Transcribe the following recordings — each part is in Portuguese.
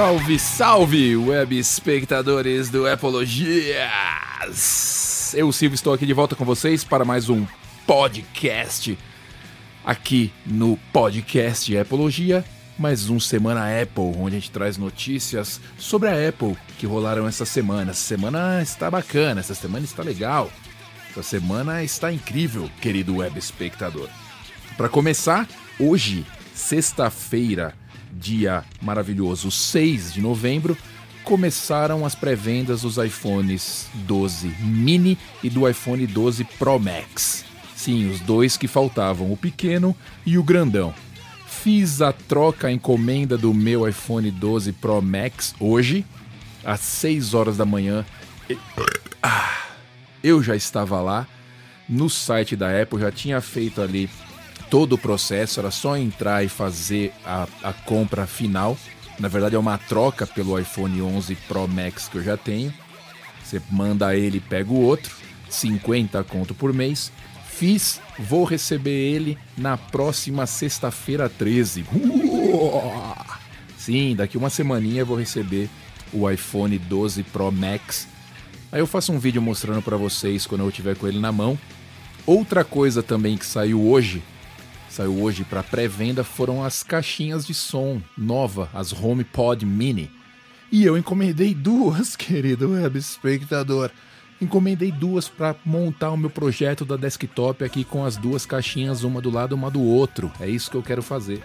Salve, salve, web espectadores do Epologias! Eu, Silvio, estou aqui de volta com vocês para mais um podcast aqui no podcast Epologia, mais um Semana Apple, onde a gente traz notícias sobre a Apple que rolaram essa semana. Essa semana está bacana, essa semana está legal, essa semana está incrível, querido web espectador. Para começar, hoje, sexta-feira, dia maravilhoso 6 de novembro, começaram as pré-vendas dos iPhones 12 mini e do iPhone 12 Pro Max. Sim, os dois que faltavam, o pequeno e o grandão. Fiz a troca, a encomenda do meu iPhone 12 Pro Max hoje, às 6 horas da manhã. Ah, eu já estava lá no site da Apple, já tinha feito ali todo o processo, era só entrar e fazer a, a compra final. Na verdade, é uma troca pelo iPhone 11 Pro Max que eu já tenho. Você manda ele pega o outro, 50 conto por mês. Fiz, vou receber ele na próxima sexta-feira 13. Sim, daqui uma semaninha eu vou receber o iPhone 12 Pro Max. Aí eu faço um vídeo mostrando para vocês quando eu tiver com ele na mão. Outra coisa também que saiu hoje, saiu hoje para pré-venda foram as caixinhas de som nova, as HomePod Mini. E eu encomendei duas, querido web espectador. Encomendei duas para montar o meu projeto da desktop aqui com as duas caixinhas, uma do lado, uma do outro. É isso que eu quero fazer.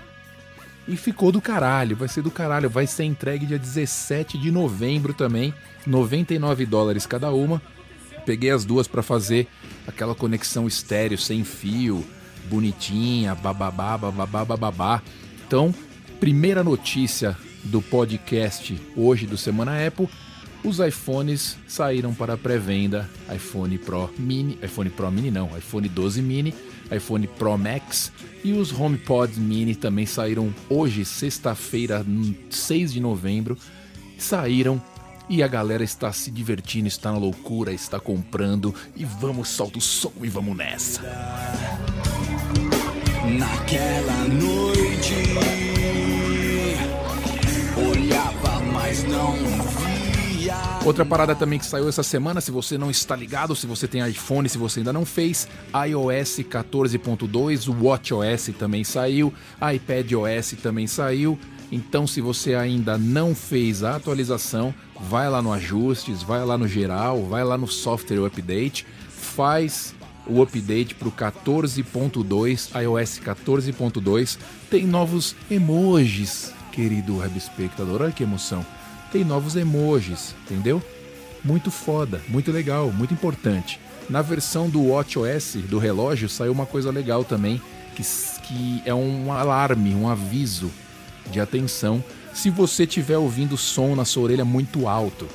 E ficou do caralho, vai ser do caralho. Vai ser entregue dia 17 de novembro também. 99 dólares cada uma. Peguei as duas para fazer aquela conexão estéreo sem fio, bonitinha, bababá, bababá, bababá. Então, primeira notícia do podcast hoje do Semana Apple, os iPhones saíram para pré-venda, iPhone Pro Mini, iPhone Pro Mini não, iPhone 12 Mini, iPhone Pro Max e os HomePod Mini também saíram hoje, sexta-feira, 6 de novembro, saíram e a galera está se divertindo, está na loucura, está comprando e vamos, solta o som e vamos nessa. Naquela noite olhava, mas não via. Outra parada também que saiu essa semana, se você não está ligado, se você tem iPhone, se você ainda não fez, iOS 14.2, o WatchOS também saiu, iPadOS também saiu. Então, se você ainda não fez a atualização, vai lá no ajustes, vai lá no geral, vai lá no software update, faz o update para o 14.2, iOS 14.2. Tem novos emojis, querido web espectador. Olha que emoção. Tem novos emojis, entendeu? Muito foda, muito legal, muito importante. Na versão do WatchOS, do relógio, saiu uma coisa legal também, que, que é um alarme, um aviso de atenção se você estiver ouvindo som na sua orelha muito alto.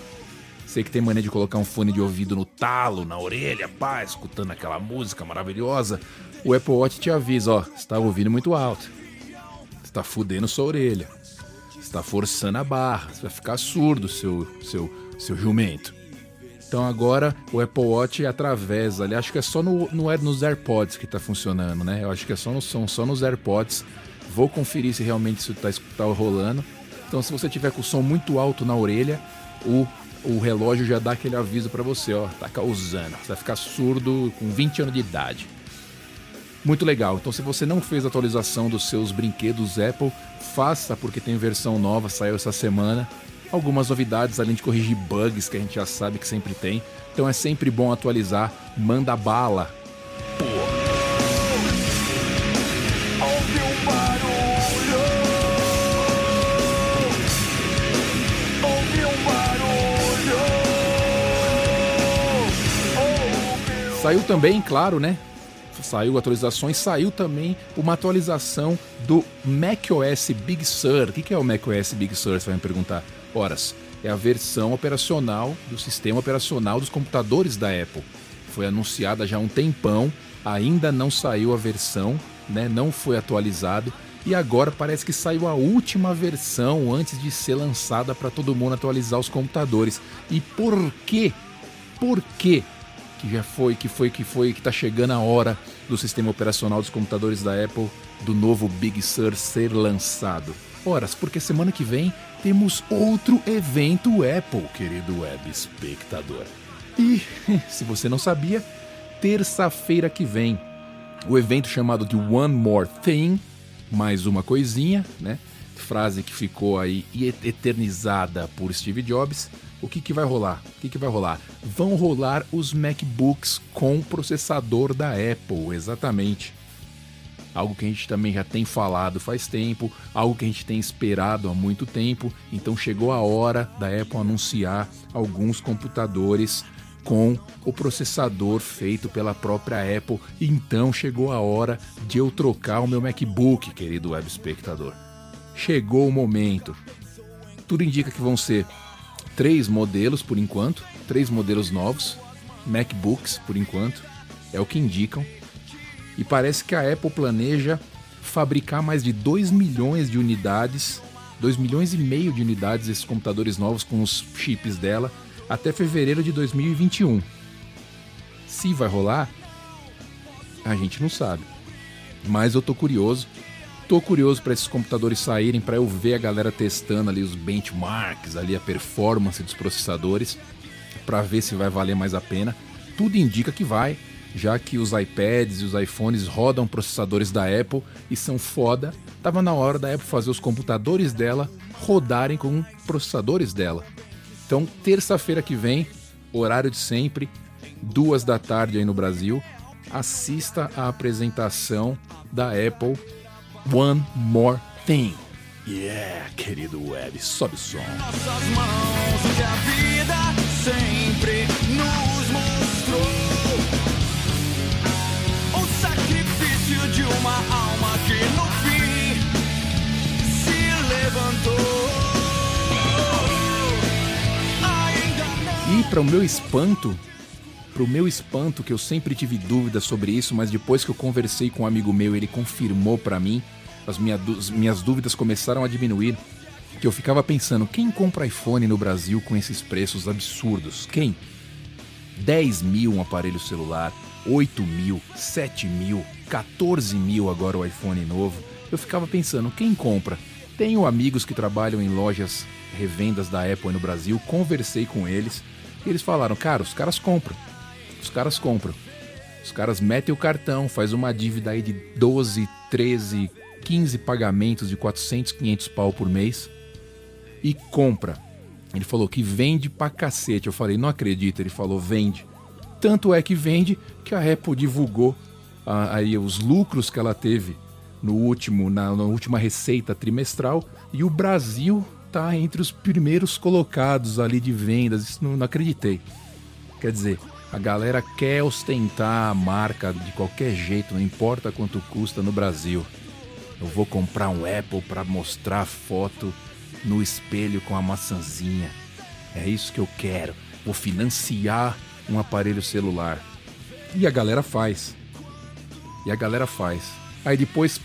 Você que tem mania de colocar um fone de ouvido no talo, na orelha, pá, escutando aquela música maravilhosa, o Apple Watch te avisa, ó, está ouvindo muito alto. Está fudendo sua orelha. Está forçando a barra, você vai ficar surdo, seu seu seu jumento. Então agora o Apple Watch através ali, acho que é só no, no nos AirPods que está funcionando, né? Eu acho que é só no som, só nos AirPods. Vou conferir se realmente isso está tá rolando. Então se você tiver com o som muito alto na orelha, o o relógio já dá aquele aviso para você, ó, tá causando. Você vai ficar surdo com 20 anos de idade. Muito legal. Então, se você não fez a atualização dos seus brinquedos Apple, faça porque tem versão nova, saiu essa semana. Algumas novidades, além de corrigir bugs que a gente já sabe que sempre tem. Então é sempre bom atualizar. Manda bala. Saiu também, claro, né? Saiu atualizações, saiu também uma atualização do macOS Big Sur. O que é o macOS Big Sur? Você vai me perguntar. Horas, é a versão operacional do sistema operacional dos computadores da Apple. Foi anunciada já há um tempão, ainda não saiu a versão, né? Não foi atualizado e agora parece que saiu a última versão antes de ser lançada para todo mundo atualizar os computadores. E por quê? Por quê? Que já foi, que foi, que foi, que tá chegando a hora do sistema operacional dos computadores da Apple do novo Big Sur ser lançado. Horas, porque semana que vem temos outro evento Apple, querido web espectador. E, se você não sabia, terça-feira que vem, o evento chamado de One More Thing, mais uma coisinha, né? Frase que ficou aí eternizada por Steve Jobs. O que, que vai rolar? O que, que vai rolar? Vão rolar os MacBooks com processador da Apple, exatamente algo que a gente também já tem falado faz tempo, algo que a gente tem esperado há muito tempo. Então chegou a hora da Apple anunciar alguns computadores com o processador feito pela própria Apple. Então chegou a hora de eu trocar o meu MacBook, querido web espectador. Chegou o momento. Tudo indica que vão ser três modelos por enquanto, três modelos novos, MacBooks por enquanto, é o que indicam. E parece que a Apple planeja fabricar mais de 2 milhões de unidades, 2 milhões e meio de unidades desses computadores novos com os chips dela até fevereiro de 2021. Se vai rolar, a gente não sabe. Mas eu tô curioso. Tô curioso para esses computadores saírem para eu ver a galera testando ali os benchmarks, ali a performance dos processadores, para ver se vai valer mais a pena. Tudo indica que vai já que os iPads e os iPhones rodam processadores da Apple e são foda, tava na hora da Apple fazer os computadores dela rodarem com processadores dela. Então, terça-feira que vem, horário de sempre, duas da tarde aí no Brasil, assista a apresentação da Apple One More Thing. Yeah, querido web, sobe o som. Nossas mãos, o que a vida sempre nos mostrou. de uma alma que no fim se levantou. E para o meu espanto, o meu espanto, que eu sempre tive dúvidas sobre isso, mas depois que eu conversei com um amigo meu, ele confirmou para mim, as minhas dúvidas começaram a diminuir. Que eu ficava pensando, quem compra iPhone no Brasil com esses preços absurdos? Quem? 10 mil um aparelho celular, 8 mil, 7 mil, 14 mil agora o iPhone novo. Eu ficava pensando, quem compra? Tenho amigos que trabalham em lojas revendas da Apple no Brasil, conversei com eles e eles falaram, cara, os caras compram. Os caras compram. Os caras metem o cartão, faz uma dívida aí de 12, 13, 15 pagamentos de 400, 500 pau por mês e compra. Ele falou que vende pra cacete. Eu falei, não acredito. Ele falou, vende. Tanto é que vende que a Apple divulgou ah, aí os lucros que ela teve no último, na, na última receita trimestral e o Brasil está entre os primeiros colocados ali de vendas. Isso não, não acreditei. Quer dizer, a galera quer ostentar a marca de qualquer jeito, não importa quanto custa no Brasil. Eu vou comprar um Apple para mostrar foto no espelho com a maçãzinha. É isso que eu quero. Vou financiar um aparelho celular. E a galera faz. E a galera faz. Aí depois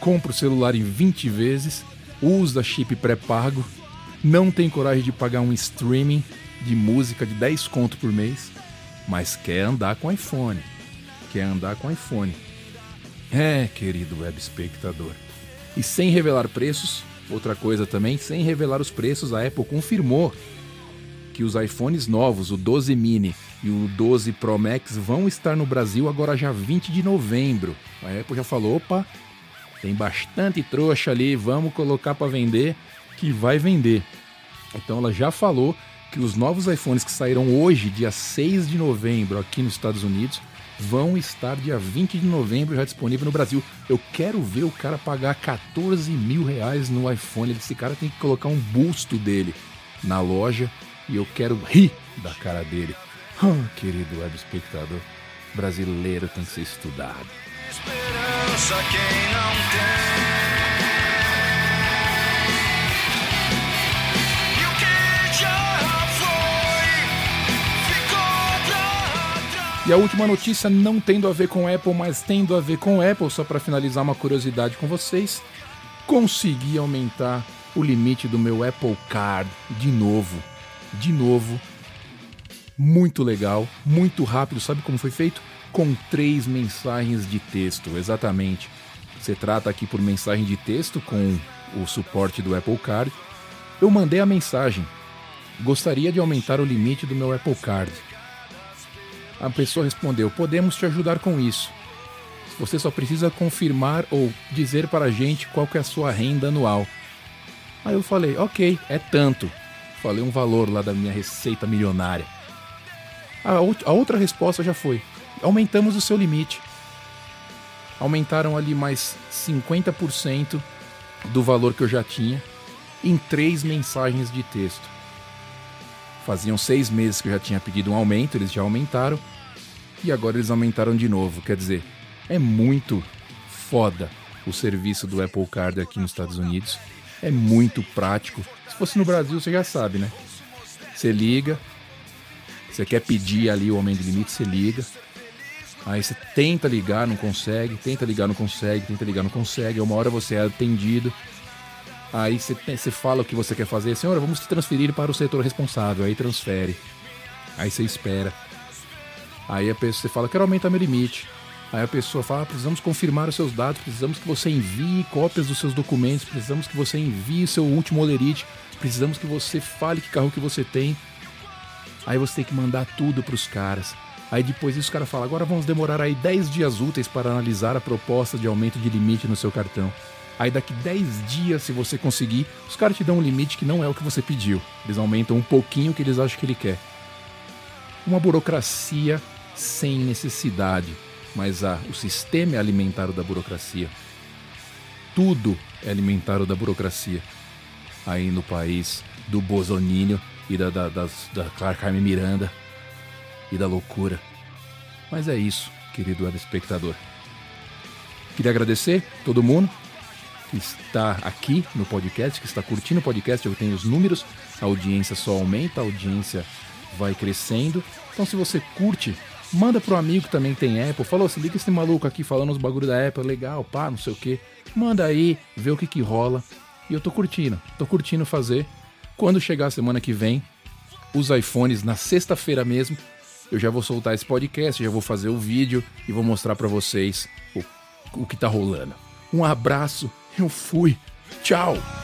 compra o celular em 20 vezes, usa chip pré-pago, não tem coragem de pagar um streaming de música de 10 conto por mês, mas quer andar com iPhone. Quer andar com iPhone. É, querido web espectador. E sem revelar preços, outra coisa também, sem revelar os preços, a Apple confirmou que os iPhones novos, o 12 mini e o 12 Pro Max, vão estar no Brasil agora já 20 de novembro. A Apple já falou: opa, tem bastante trouxa ali, vamos colocar para vender, que vai vender. Então ela já falou que os novos iPhones que saíram hoje, dia 6 de novembro, aqui nos Estados Unidos, vão estar dia 20 de novembro já disponível no Brasil. Eu quero ver o cara pagar 14 mil reais no iPhone. Esse cara tem que colocar um busto dele na loja e eu quero rir da cara dele. Oh, querido web espectador, brasileiro tem que ser estudado. Esperança quem não tem. E a última notícia, não tendo a ver com Apple, mas tendo a ver com Apple, só para finalizar uma curiosidade com vocês, consegui aumentar o limite do meu Apple Card de novo de novo. Muito legal, muito rápido. Sabe como foi feito? Com três mensagens de texto, exatamente. Você trata aqui por mensagem de texto com o suporte do Apple Card Eu mandei a mensagem. Gostaria de aumentar o limite do meu Apple Card. A pessoa respondeu: Podemos te ajudar com isso. Você só precisa confirmar ou dizer para a gente qual que é a sua renda anual. Aí eu falei: Ok, é tanto. Falei um valor lá da minha receita milionária. A, a outra resposta já foi: aumentamos o seu limite. Aumentaram ali mais 50% do valor que eu já tinha em três mensagens de texto. Faziam seis meses que eu já tinha pedido um aumento, eles já aumentaram e agora eles aumentaram de novo. Quer dizer, é muito foda o serviço do Apple Card aqui nos Estados Unidos. É muito prático. Se fosse no Brasil, você já sabe, né? Você liga, você quer pedir ali o aumento de limite, você liga. Aí você tenta ligar, não consegue, tenta ligar, não consegue, tenta ligar, não consegue. Uma hora você é atendido. Aí você, você fala o que você quer fazer. Senhora, vamos te transferir para o setor responsável. Aí transfere. Aí você espera. Aí a pessoa você fala, quero aumentar meu limite. Aí a pessoa fala, ah, precisamos confirmar os seus dados, precisamos que você envie cópias dos seus documentos, precisamos que você envie seu último olerite, precisamos que você fale que carro que você tem. Aí você tem que mandar tudo para os caras. Aí depois isso o cara fala, agora vamos demorar aí 10 dias úteis para analisar a proposta de aumento de limite no seu cartão. Aí daqui 10 dias, se você conseguir, os caras te dão um limite que não é o que você pediu. Eles aumentam um pouquinho o que eles acham que ele quer. Uma burocracia sem necessidade, mas ah, o sistema é alimentar o da burocracia. Tudo é alimentar o da burocracia. Aí no país do Bozoninho e da, da, das, da Carmen Miranda e da loucura. Mas é isso, querido espectador. Queria agradecer todo mundo que está aqui no podcast, que está curtindo o podcast. Eu tenho os números, a audiência só aumenta, a audiência vai crescendo. Então, se você curte, manda pro amigo que também tem Apple. Falou, se liga esse maluco aqui falando os bagulho da Apple, legal, pá, não sei o que. Manda aí, vê o que que rola. E eu tô curtindo, tô curtindo fazer. Quando chegar a semana que vem, os iPhones na sexta-feira mesmo, eu já vou soltar esse podcast, já vou fazer o vídeo e vou mostrar para vocês o, o que tá rolando. Um abraço, eu fui. Tchau!